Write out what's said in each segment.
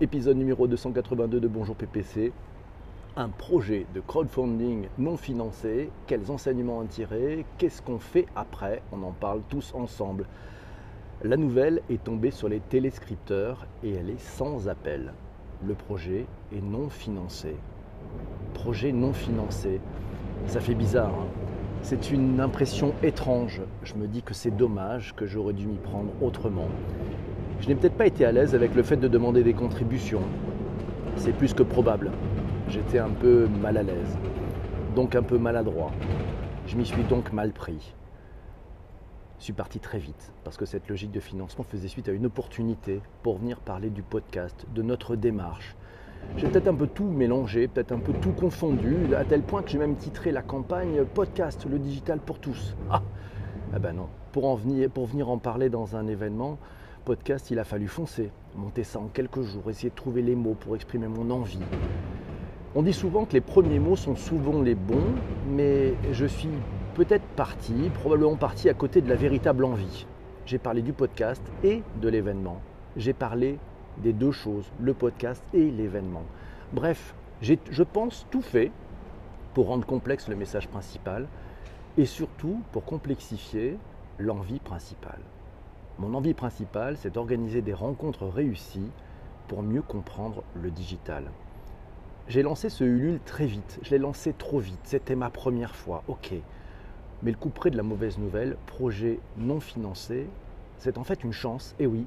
épisode numéro 282 de Bonjour PPC. Un projet de crowdfunding non financé, quels enseignements en tirer, qu'est-ce qu'on fait après, on en parle tous ensemble. La nouvelle est tombée sur les téléscripteurs et elle est sans appel. Le projet est non financé. Projet non financé, ça fait bizarre. Hein. c'est une impression étrange. Je me dis que c'est dommage, que j'aurais dû m'y prendre autrement. Je n'ai peut-être pas été à l'aise avec le fait de demander des contributions. C'est plus que probable. J'étais un peu mal à l'aise, donc un peu maladroit. Je m'y suis donc mal pris. Je suis parti très vite parce que cette logique de financement faisait suite à une opportunité pour venir parler du podcast, de notre démarche. J'ai peut-être un peu tout mélangé, peut-être un peu tout confondu, à tel point que j'ai même titré la campagne Podcast, le digital pour tous. Ah, ah ben non, pour, en pour venir en parler dans un événement, il a fallu foncer, monter ça en quelques jours, essayer de trouver les mots pour exprimer mon envie. On dit souvent que les premiers mots sont souvent les bons, mais je suis peut-être parti, probablement parti à côté de la véritable envie. J'ai parlé du podcast et de l'événement. J'ai parlé des deux choses, le podcast et l'événement. Bref, j'ai, je pense, tout fait pour rendre complexe le message principal et surtout pour complexifier l'envie principale. Mon envie principale, c'est d'organiser des rencontres réussies pour mieux comprendre le digital. J'ai lancé ce Ulule très vite, je l'ai lancé trop vite, c'était ma première fois, ok. Mais le coup près de la mauvaise nouvelle, projet non financé, c'est en fait une chance, et oui,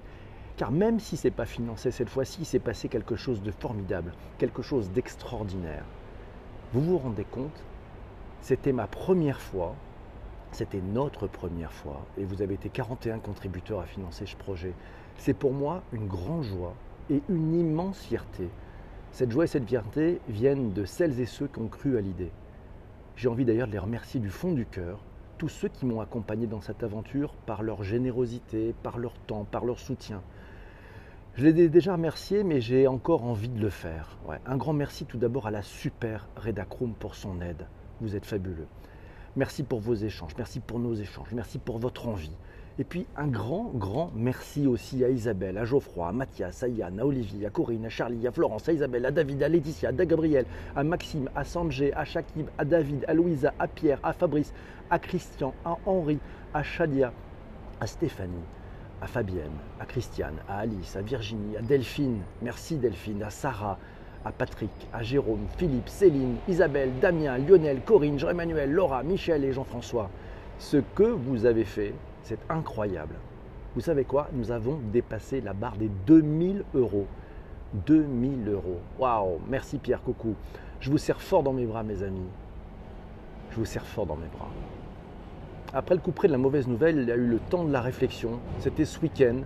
car même si ce n'est pas financé cette fois-ci, il s'est passé quelque chose de formidable, quelque chose d'extraordinaire. Vous vous rendez compte? C'était ma première fois c'était notre première fois et vous avez été 41 contributeurs à financer ce projet. C'est pour moi une grande joie et une immense fierté. Cette joie et cette fierté viennent de celles et ceux qui ont cru à l'idée. J'ai envie d'ailleurs de les remercier du fond du cœur, tous ceux qui m'ont accompagné dans cette aventure par leur générosité, par leur temps, par leur soutien. Je les ai déjà remerciés, mais j'ai encore envie de le faire. Un grand merci tout d'abord à la super Redacroom pour son aide. Vous êtes fabuleux. Merci pour vos échanges, merci pour nos échanges, merci pour votre envie. Et puis un grand, grand merci aussi à Isabelle, à Geoffroy, à Mathias, à Yann, à Olivier, à Corinne, à Charlie, à Florence, à Isabelle, à David, à Laetitia, à Gabriel, à Maxime, à Sanjay, à Shakib, à David, à Louisa, à Pierre, à Fabrice, à Christian, à Henri, à Shadia, à Stéphanie, à Fabienne, à Christiane, à Alice, à Virginie, à Delphine, merci Delphine, à Sarah, à Patrick, à Jérôme, Philippe, Céline, Isabelle, Damien, Lionel, Corinne, Jean-Emmanuel, Laura, Michel et Jean-François. Ce que vous avez fait, c'est incroyable. Vous savez quoi? Nous avons dépassé la barre des 2000 euros. 2000 euros. Waouh Merci Pierre Coucou. Je vous serre fort dans mes bras, mes amis. Je vous serre fort dans mes bras. Après le coup près de la mauvaise nouvelle, il y a eu le temps de la réflexion. C'était ce week-end.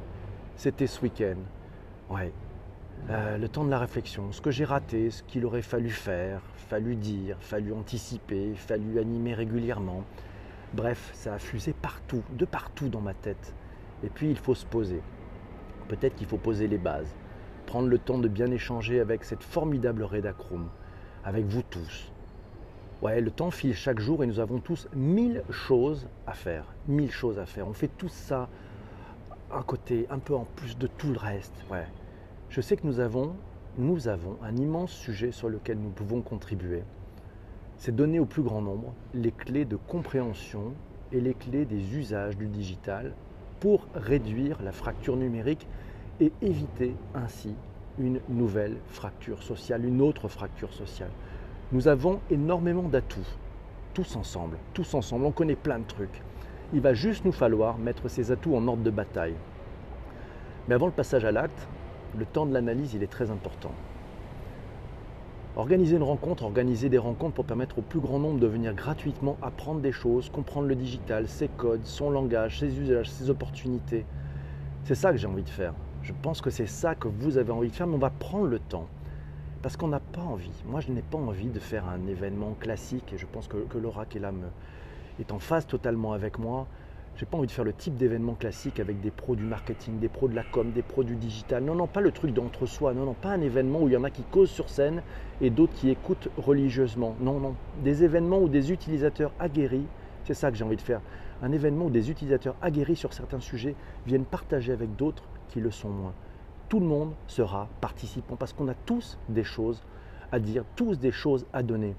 C'était ce week-end. Ouais, euh, le temps de la réflexion, ce que j'ai raté, ce qu'il aurait fallu faire, fallu dire, fallu anticiper, fallu animer régulièrement. Bref, ça a fusé partout, de partout dans ma tête. Et puis il faut se poser. Peut-être qu'il faut poser les bases, prendre le temps de bien échanger avec cette formidable Redacroom, avec vous tous. Ouais, le temps file chaque jour et nous avons tous mille choses à faire. Mille choses à faire. On fait tout ça à côté, un peu en plus de tout le reste. Ouais. Je sais que nous avons, un immense sujet sur lequel nous pouvons contribuer. C'est donner au plus grand nombre les clés de compréhension et les clés des usages du digital pour réduire la fracture numérique et éviter ainsi une nouvelle fracture sociale, une autre fracture sociale. Nous avons énormément d'atouts, tous ensemble, tous ensemble, on connaît plein de trucs. Il va juste nous falloir mettre ces atouts en ordre de bataille. Mais avant le passage à l'acte, le temps de l'analyse, il est très important. Organiser une rencontre, organiser des rencontres pour permettre au plus grand nombre de venir gratuitement apprendre des choses, comprendre le digital, ses codes, son langage, ses usages, ses opportunités. C'est ça que j'ai envie de faire. Je pense que c'est ça que vous avez envie de faire, mais on va prendre le temps. Parce qu'on n'a pas envie. Moi, je n'ai pas envie de faire un événement classique, et je pense que, Laura qui est là est en phase totalement avec moi. J'ai pas envie de faire le type d'événement classique avec des pros du marketing, des pros de la com, des pros du digital. Non, non, pas le truc d'entre-soi. Non, non, pas un événement où il y en a qui causent sur scène et d'autres qui écoutent religieusement. Non, non. Des événements où des utilisateurs aguerris, c'est ça que j'ai envie de faire. Un événement où des utilisateurs aguerris sur certains sujets viennent partager avec d'autres qui le sont moins. tout le monde sera participant parce qu'on a tous des choses à dire, tous des choses à donner.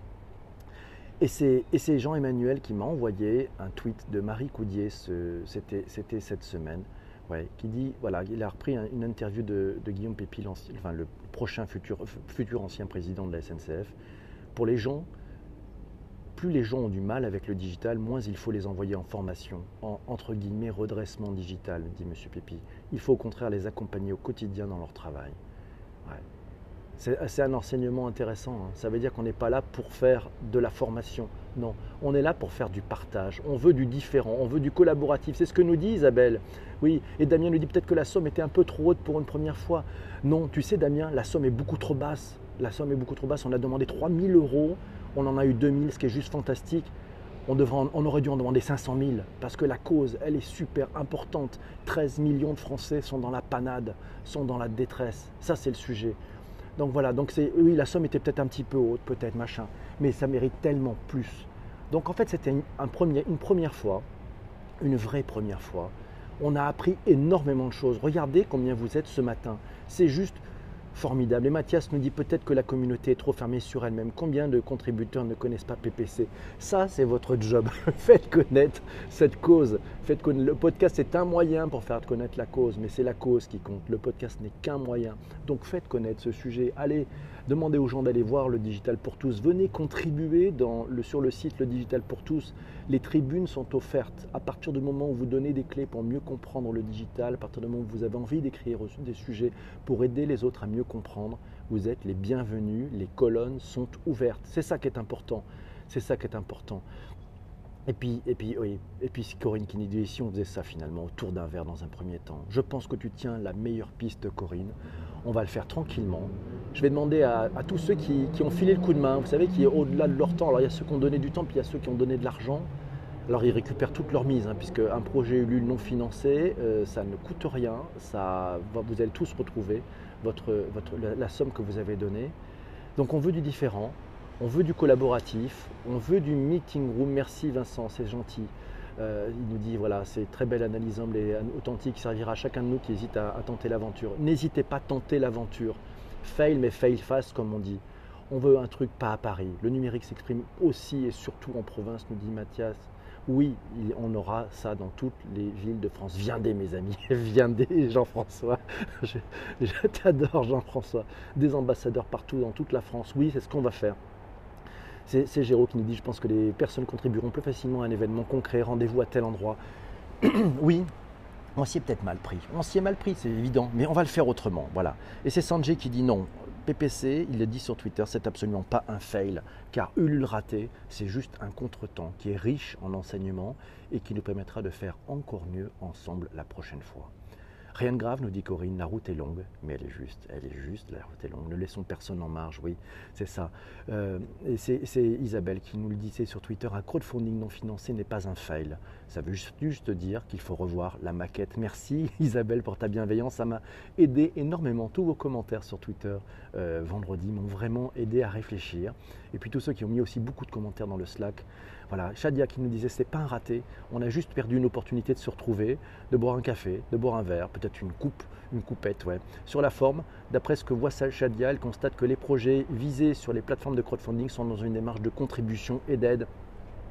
Et c'est Jean-Emmanuel qui m'a envoyé un tweet de Marie Coudier, c'était cette semaine, qui dit, voilà, il a repris une interview de, Guillaume Pépi, enfin, le prochain futur, futur ancien président de la SNCF. Pour les gens, plus les gens ont du mal avec le digital, moins il faut les envoyer en formation, en entre guillemets redressement digital, dit M. Pépi. Il faut au contraire les accompagner au quotidien dans leur travail. C'est un enseignement intéressant. Hein. Ça veut dire qu'on n'est pas là pour faire de la formation. Non, on est là pour faire du partage. On veut du différent, on veut du collaboratif. C'est ce que nous dit Isabelle. Oui, et Damien nous dit peut-être que la somme était un peu trop haute pour une première fois. Non, tu sais Damien, la somme est beaucoup trop basse. La somme est beaucoup trop basse. On a demandé 3000 euros on en a eu 2000, ce qui est juste fantastique. On, on aurait dû en demander 500 000 parce que la cause, elle est super importante. 13 millions de Français sont dans la panade, sont dans la détresse. Ça, c'est le sujet. Donc voilà, oui, la somme était peut-être un petit peu haute, peut-être, machin, mais ça mérite tellement plus. Donc en fait, c'était une, une première fois, une vraie première fois. On a appris énormément de choses. Regardez combien vous êtes ce matin. C'est juste formidable. Et Mathias nous dit peut-être que la communauté est trop fermée sur elle-même. Combien de contributeurs ne connaissent pas PPC Ça, c'est votre job. Faites connaître cette cause. Faites. Le podcast est un moyen pour faire connaître la cause, mais c'est la cause qui compte. Le podcast n'est qu'un moyen. Donc faites connaître ce sujet. Allez, demandez aux gens d'aller voir le Digital pour tous. Venez contribuer dans le, sur le site Le Digital pour tous. Les tribunes sont offertes. À partir du moment où vous donnez des clés pour mieux comprendre le digital, à partir du moment où vous avez envie d'écrire des sujets pour aider les autres à mieux comprendre, vous êtes les bienvenus, les colonnes sont ouvertes. C'est ça qui est important. C'est ça qui est important. Et puis, et puis, oui, et puis Corinne qui dit si on faisait ça finalement autour d'un verre dans un premier temps? Je pense que tu tiens la meilleure piste, Corinne. On va le faire tranquillement. Je vais demander à, tous ceux qui, ont filé le coup de main, vous savez, qui est au-delà de leur temps. Alors il y a ceux qui ont donné du temps, puis il y a ceux qui ont donné de l'argent. Alors ils récupèrent toute leur mise, hein, puisque un projet Ulule non financé, euh, ça ne coûte rien, ça, vous allez tous retrouver votre, la, somme que vous avez donnée. Donc on veut du différent, on veut du collaboratif, on veut du meeting room. Merci Vincent, c'est gentil. Euh, il nous dit voilà, c'est très belle analyse humble et authentique, servira à chacun de nous qui hésite à, à tenter l'aventure. N'hésitez pas à tenter l'aventure. Fail, mais fail fast, comme on dit. On veut un truc pas à Paris. Le numérique s'exprime aussi et surtout en province, nous dit Mathias oui, on aura ça dans toutes les villes de France. Viendez mes amis, viendez Jean-François. Je, t'adore Jean-François. Des ambassadeurs partout dans toute la France. Oui, c'est ce qu'on va faire. C'est Géraud qui nous dit, je pense que les personnes contribueront plus facilement à un événement concret. Rendez-vous à tel endroit. oui, on s'y est peut-être mal pris. On s'y est mal pris, c'est évident, mais on va le faire autrement. Voilà. Et c'est Sanjay qui dit non. PPC, il l'a dit sur Twitter, c'est absolument pas un fail, car Ulule raté, c'est juste un contretemps qui est riche en enseignements et qui nous permettra de faire encore mieux ensemble la prochaine fois. Rien de grave, nous dit Corinne, la route est longue, mais elle est juste, elle est juste, la route est longue. Ne laissons personne en marge, oui, c'est ça. Euh, et c'est Isabelle qui nous le disait sur Twitter, un crowdfunding non financé n'est pas un fail. Ça veut juste, dire qu'il faut revoir la maquette. Merci Isabelle pour ta bienveillance, ça m'a aidé énormément. Tous vos commentaires sur Twitter euh, vendredi m'ont vraiment aidé à réfléchir. Et puis tous ceux qui ont mis aussi beaucoup de commentaires dans le Slack, voilà, Shadia qui nous disait c'est pas un raté, on a juste perdu une opportunité de se retrouver, de boire un café, de boire un verre, peut-être une coupe, une coupette, ouais. Sur la forme, d'après ce que voit Shadia, elle constate que les projets visés sur les plateformes de crowdfunding sont dans une démarche de contribution et d'aide.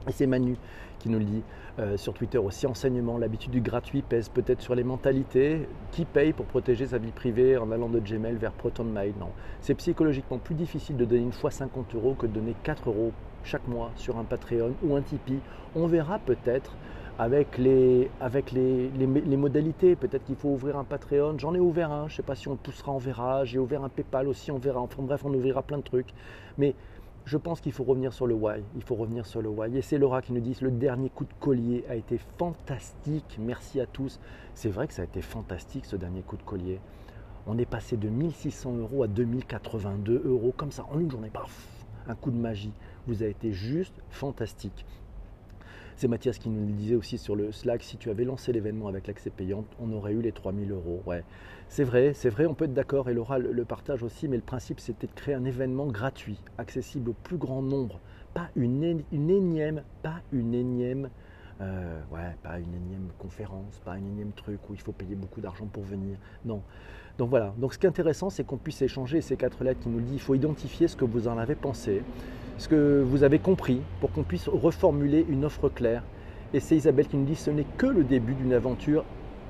Et c'est Manu qui nous le dit euh, sur Twitter aussi. Enseignement, l'habitude du gratuit pèse peut-être sur les mentalités. Qui paye pour protéger sa vie privée en allant de Gmail vers ProtonMail Non. C'est psychologiquement plus difficile de donner une fois 50 euros que de donner 4 euros chaque mois sur un Patreon ou un Tipeee. On verra peut-être avec les, avec les, les, modalités. Peut-être qu'il faut ouvrir un Patreon. J'en ai ouvert un, je ne sais pas si on poussera, on verra. J'ai ouvert un PayPal aussi, on verra. Enfin bref, on ouvrira plein de trucs. Mais je pense qu'il faut revenir sur le why. Il faut revenir sur le why. Et c'est Laura qui nous dit le dernier coup de collier a été fantastique. Merci à tous. C'est vrai que ça a été fantastique ce dernier coup de collier. On est passé de 1600 euros à 2082 euros comme ça en une journée. Un coup de magie vous a été juste fantastique. C'est Mathias qui nous le disait aussi sur le Slack, si tu avais lancé l'événement avec l'accès payant, on aurait eu les 3000 euros. C'est vrai, c'est vrai, on peut être d'accord, et Laura le, partage aussi, mais le principe c'était de créer un événement gratuit, accessible au plus grand nombre, pas une, une énième, pas une énième Euh, ouais, pas une énième conférence, pas un énième truc où il faut payer beaucoup d'argent pour venir. Non. Donc voilà. Donc ce qui est intéressant, c'est qu'on puisse échanger ces quatre lettres qui nous dit il faut identifier ce que vous en avez pensé, ce que vous avez compris, pour qu'on puisse reformuler une offre claire. Et c'est Isabelle qui nous dit ce n'est que le début d'une aventure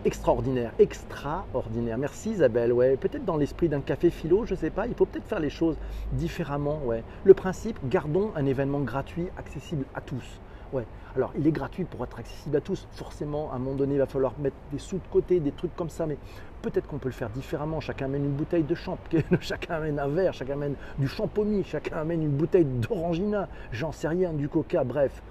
extraordinaire, extraordinaire. Merci Isabelle. Ouais, peut-être dans l'esprit d'un café philo, je ne sais pas. Il faut peut-être faire les choses différemment. Le principe, gardons un événement gratuit, accessible à tous. Alors, il est gratuit pour être accessible à tous. Forcément, à un moment donné, il va falloir mettre des sous de côté, des trucs comme ça. Mais peut-être qu'on peut le faire différemment. Chacun amène une bouteille de champ, chacun amène un verre, chacun amène du champomis, chacun amène une bouteille d'orangina, j'en sais rien, du coca, bref.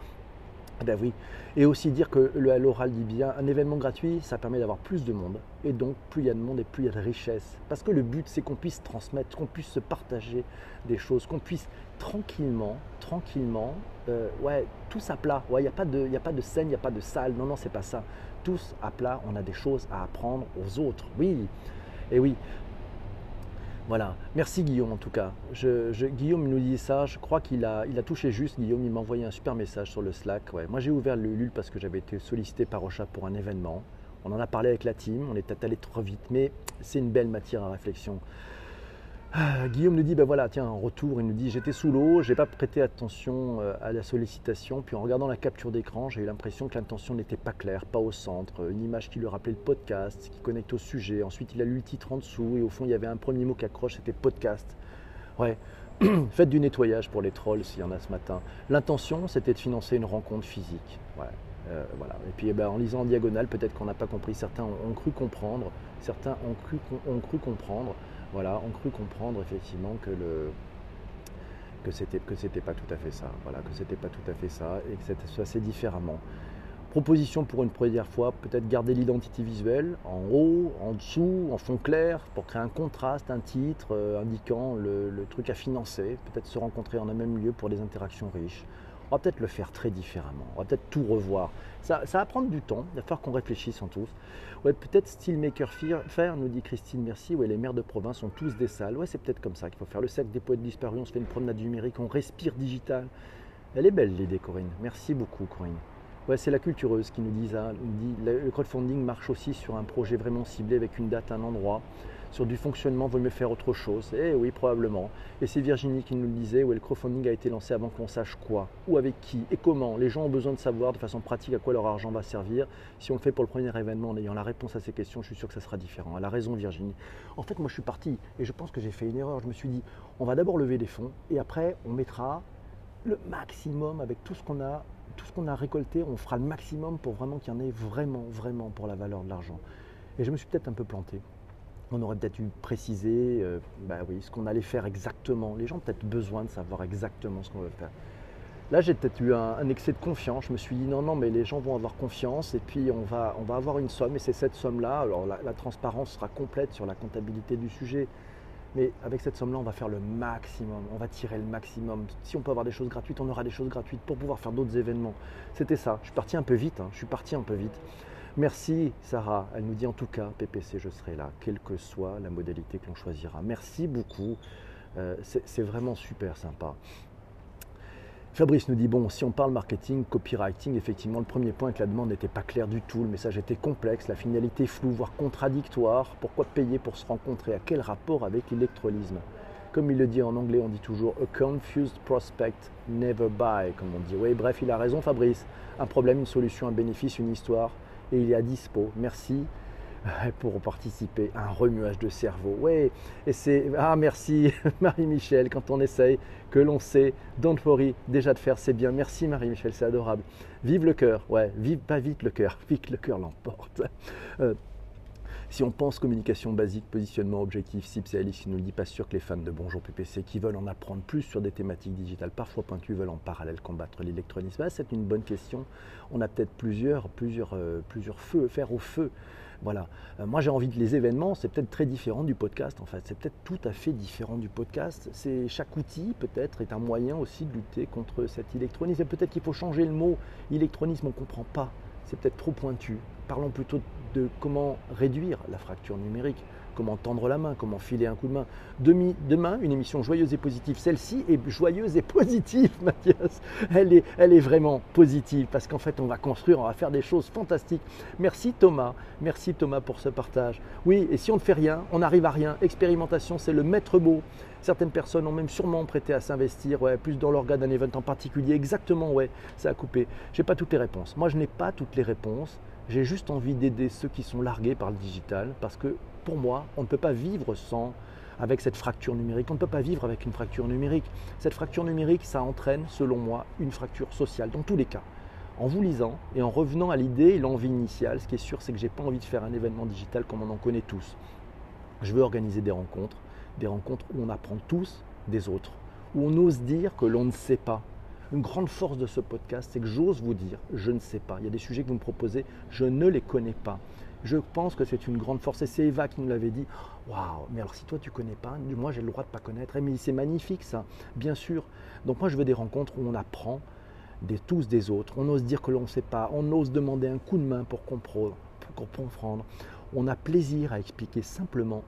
Eh ben oui. Et aussi dire que l'oral dit bien, un événement gratuit, ça permet d'avoir plus de monde. Et donc, plus il y a de monde et plus il y a de richesse. Parce que le but, c'est qu'on puisse transmettre, qu'on puisse se partager des choses, qu'on puisse tranquillement, tranquillement, euh, ouais, tous à plat. Il n'y a, pas de, a pas de scène, il n'y a pas de salle. Non, non, c'est pas ça. Tous à plat, on a des choses à apprendre aux autres. Oui. Et oui, voilà, merci Guillaume en tout cas. Guillaume nous dit ça, je crois qu'il a, touché juste. Guillaume, il m'a envoyé un super message sur le Slack. Moi j'ai ouvert le LUL parce que j'avais été sollicité par Ocha pour un événement. On en a parlé avec la team, on est allé trop vite, mais c'est une belle matière à réflexion. Ah, Guillaume nous dit, ben voilà, tiens, en retour, il nous dit, j'étais sous l'eau, j'ai pas prêté attention euh, à la sollicitation, puis en regardant la capture d'écran, j'ai eu l'impression que l'intention n'était pas claire, pas au centre, une image qui lui rappelait le podcast, qui connecte au sujet, ensuite il a lu le titre en dessous, et au fond il y avait un premier mot qui accroche, c'était podcast. Ouais, faites du nettoyage pour les trolls s'il y en a ce matin. L'intention, c'était de financer une rencontre physique. Ouais. Euh, voilà. Et puis eh ben, en lisant en diagonale, peut-être qu'on n'a pas compris, certains ont, cru comprendre, certains ont cru, ont cru comprendre voilà, ont cru comprendre effectivement que le que pas tout à fait ça, voilà, que c'était pas tout à fait ça et que c'était assez différemment. Proposition pour une première fois, peut-être garder l'identité visuelle en haut, en dessous, en fond clair, pour créer un contraste, un titre euh, indiquant le, le, truc à financer, peut-être se rencontrer en un même lieu pour des interactions riches. On va peut-être le faire très différemment, on va peut-être tout revoir. Ça, va prendre du temps, il va falloir qu'on réfléchisse en tous. Ouais, peut-être Steelmaker Faire, nous dit Christine Merci, ouais, les maires de province ont tous des salles. Ouais, c'est peut-être comme ça qu'il faut faire. Le cercle des poètes disparus, on se fait une promenade numérique, on respire digital. Elle est belle l'idée, Corinne. Merci beaucoup, Corinne. Ouais, c'est la cultureuse qui nous dit ça. Dit, le crowdfunding marche aussi sur un projet vraiment ciblé avec une date, un endroit sur du fonctionnement, vaut mieux faire autre chose. Eh oui, probablement. Et c'est Virginie qui nous le disait, où le crowdfunding a été lancé avant qu'on sache quoi, ou avec qui, et comment. Les gens ont besoin de savoir de façon pratique à quoi leur argent va servir. Si on le fait pour le premier événement en ayant la réponse à ces questions, je suis sûr que ça sera différent. Elle a raison, Virginie. En fait, moi, je suis parti et je pense que j'ai fait une erreur. Je me suis dit, on va d'abord lever des fonds et après, on mettra le maximum avec tout ce qu'on a, tout ce qu'on a récolté. On fera le maximum pour vraiment qu'il y en ait vraiment, vraiment pour la valeur de l'argent. Et je me suis peut-être un peu planté on aurait peut-être dû préciser euh, bah oui, ce qu'on allait faire exactement. Les gens ont peut-être besoin de savoir exactement ce qu'on veut faire. Là, j'ai peut-être eu un, excès de confiance. Je me suis dit non, non, mais les gens vont avoir confiance et puis on va, on va avoir une somme et c'est cette somme-là. Alors la, transparence sera complète sur la comptabilité du sujet, mais avec cette somme-là, on va faire le maximum. On va tirer le maximum. Si on peut avoir des choses gratuites, on aura des choses gratuites pour pouvoir faire d'autres événements. C'était ça. Je suis parti un peu vite. Hein. Je suis parti un peu vite. Merci Sarah, elle nous dit en tout cas PPC je serai là, quelle que soit la modalité que l'on choisira. Merci beaucoup, euh, c'est vraiment super sympa. Fabrice nous dit bon, si on parle marketing, copywriting, effectivement, le premier point est que la demande n'était pas claire du tout, le message était complexe, la finalité floue, voire contradictoire. Pourquoi payer pour se rencontrer? À quel rapport avec l'électrolysme Comme il le dit en anglais, on dit toujours a confused prospect never buy, comme on dit. Oui, bref, il a raison, Fabrice. Un problème, une solution, un bénéfice, une histoire et il est à dispo. Merci euh, pour participer à un remuage de cerveau. Ouais, et c'est ah merci Marie-Michel quand on essaye que l'on sait don't worry déjà de faire c'est bien. Merci Marie-Michel, c'est adorable. Vive le cœur. Ouais, vive pas vite le cœur, vite le cœur l'emporte. Euh, si on pense communication basique, positionnement, objectif, cible, c'est Alice qui nous le dit pas sûr que les fans de Bonjour PPC qui veulent en apprendre plus sur des thématiques digitales, parfois pointues, veulent en parallèle combattre l'électronisme. Ah, c'est une bonne question. On a peut-être plusieurs, plusieurs, euh, plusieurs feux, faire au feu. Voilà. Euh, moi, j'ai envie de les événements, c'est peut-être très différent du podcast. En fait, c'est peut-être tout à fait différent du podcast. C'est chaque outil peut-être est un moyen aussi de lutter contre cet électronisme. Peut-être qu'il faut changer le mot électronisme. On ne comprend pas. C'est peut-être trop pointu. Parlons plutôt de comment réduire la fracture numérique. comment tendre la main, comment filer un coup de main. demain, une émission joyeuse et positive. Celle-ci est joyeuse et positive, Mathias. Elle est, vraiment positive parce qu'en fait, on va construire, on va faire des choses fantastiques. Merci Thomas, merci Thomas pour ce partage. Oui, et si on ne fait rien, on n'arrive à rien. Expérimentation, c'est le maître mot. Certaines personnes ont même sûrement prêté à s'investir, ouais, plus dans l'organe d'un event en particulier. Exactement, ouais, ça a coupé. Je n'ai pas toutes les réponses. Moi, je n'ai pas toutes les réponses. J'ai juste envie d'aider ceux qui sont largués par le digital parce que pour moi, on ne peut pas vivre sans avec cette fracture numérique. On ne peut pas vivre avec une fracture numérique. Cette fracture numérique, ça entraîne, selon moi, une fracture sociale, dans tous les cas. En vous lisant et en revenant à l'idée et l'envie initiale, ce qui est sûr, c'est que je n'ai pas envie de faire un événement digital comme on en connaît tous. Je veux organiser des rencontres, des rencontres où on apprend tous des autres, où on ose dire que l'on ne sait pas. Une grande force de ce podcast, c'est que j'ose vous dire, je ne sais pas. Il y a des sujets que vous me proposez, je ne les connais pas. Je pense que c'est une grande force. Et c'est Eva qui nous l'avait dit. Waouh, mais alors si toi tu connais pas, moi j'ai le droit de pas connaître. Eh, mais c'est magnifique ça, bien sûr. Donc moi je veux des rencontres où on apprend des tous des autres. On ose dire que l'on ne sait pas. On ose demander un coup de main. Pour comprendre. On a plaisir à expliquer simplement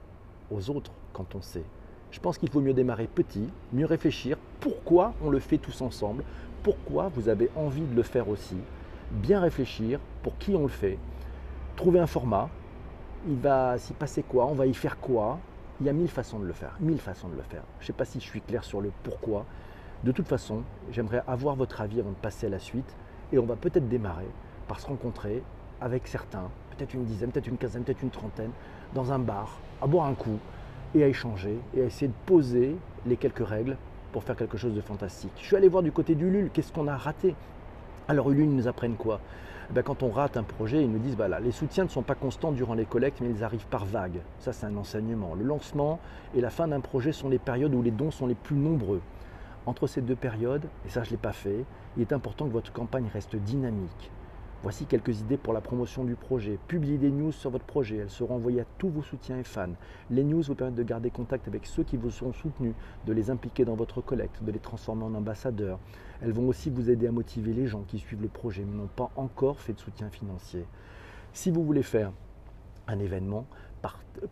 aux autres quand on sait. Je pense qu'il faut mieux démarrer petit, mieux réfléchir. Pourquoi on le fait tous ensemble, pourquoi vous avez envie de le faire aussi, bien réfléchir pour qui on le fait, trouver un format, il va s'y passer quoi, on va y faire quoi? Il y a mille façons de le faire, mille façons de le faire. Je ne sais pas si je suis clair sur le pourquoi. De toute façon, j'aimerais avoir votre avis avant de passer à la suite. Et on va peut-être démarrer par se rencontrer avec certains, peut-être une dizaine, peut-être une quinzaine, peut-être une trentaine, dans un bar, à boire un coup et à échanger et à essayer de poser les quelques règles pour faire quelque chose de fantastique. Je suis allé voir du côté d'Ulule, qu'est-ce qu'on a raté? Alors Ulule nous apprennent quoi? Eh ben, quand on rate un projet, ils nous disent voilà, les soutiens ne sont pas constants durant les collectes, mais ils arrivent par vagues. Ça, c'est un enseignement. Le lancement et la fin d'un projet sont les périodes où les dons sont les plus nombreux. Entre ces deux périodes, et ça je ne l'ai pas fait, il est important que votre campagne reste dynamique. Voici quelques idées pour la promotion du projet. Publiez des news sur votre projet. Elles seront envoyées à tous vos soutiens et fans. Les news vous permettent de garder contact avec ceux qui vous sont soutenus, de les impliquer dans votre collecte, de les transformer en ambassadeurs. Elles vont aussi vous aider à motiver les gens qui suivent le projet mais n'ont pas encore fait de soutien financier. Si vous voulez faire un événement,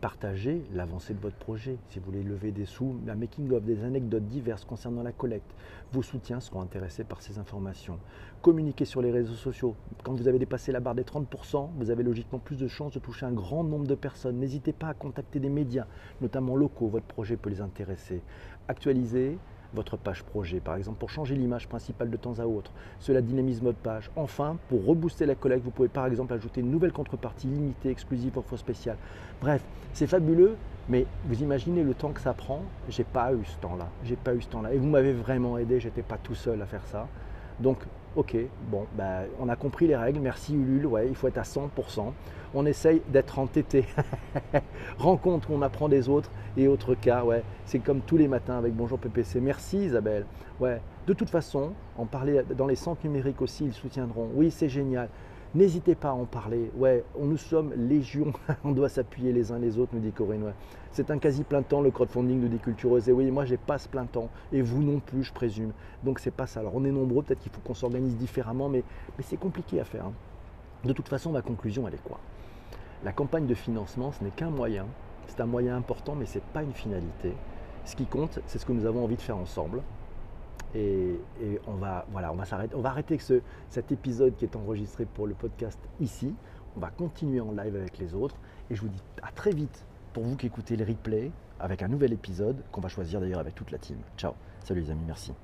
partagez l'avancée de votre projet. Si vous voulez lever des sous, un making-of, des anecdotes diverses concernant la collecte, vos soutiens seront intéressés par ces informations. Communiquez sur les réseaux sociaux. Quand vous avez dépassé la barre des 30%, vous avez logiquement plus de chances de toucher un grand nombre de personnes. N'hésitez pas à contacter des médias, notamment locaux. Votre projet peut les intéresser. Actualisez votre page projet, par exemple, pour changer l'image principale de temps à autre. Cela dynamise votre page. Enfin, pour rebooster la collecte, vous pouvez par exemple ajouter une nouvelle contrepartie limitée, exclusive, offre spéciale. Bref, c'est fabuleux, mais vous imaginez le temps que ça prend J'ai pas eu ce temps-là. J'ai pas eu ce temps-là. Et vous m'avez vraiment aidé, j'étais pas tout seul à faire ça. Donc, ok, bon, bah, on a compris les règles. Merci Ulule, ouais, il faut être à 100%. On essaye d'être entêté. Rencontre, on apprend des autres et autres cas, ouais, c'est comme tous les matins avec Bonjour PPC. Merci Isabelle. De toute façon, en parler dans les centres numériques aussi, ils soutiendront. Oui, c'est génial. N'hésitez pas à en parler. Ouais, nous sommes légion. on doit s'appuyer les uns les autres, nous dit Corinne. C'est un quasi plein temps le crowdfunding, nous dit Cultureuse. Et oui, moi, j'ai pas ce plein temps. Et vous non plus, je présume. Donc, c'est pas ça. Alors, on est nombreux. Peut-être qu'il faut qu'on s'organise différemment, mais, mais c'est compliqué à faire. Hein. De toute façon, ma conclusion, elle est quoi? La campagne de financement, ce n'est qu'un moyen. C'est un moyen important, mais ce n'est pas une finalité. Ce qui compte, c'est ce que nous avons envie de faire ensemble. Et, on va, arrêter ce, cet épisode qui est enregistré pour le podcast ici. On va continuer en live avec les autres. Et je vous dis à très vite pour vous qui écoutez les replays avec un nouvel épisode qu'on va choisir d'ailleurs avec toute la team. Ciao. Salut les amis, merci.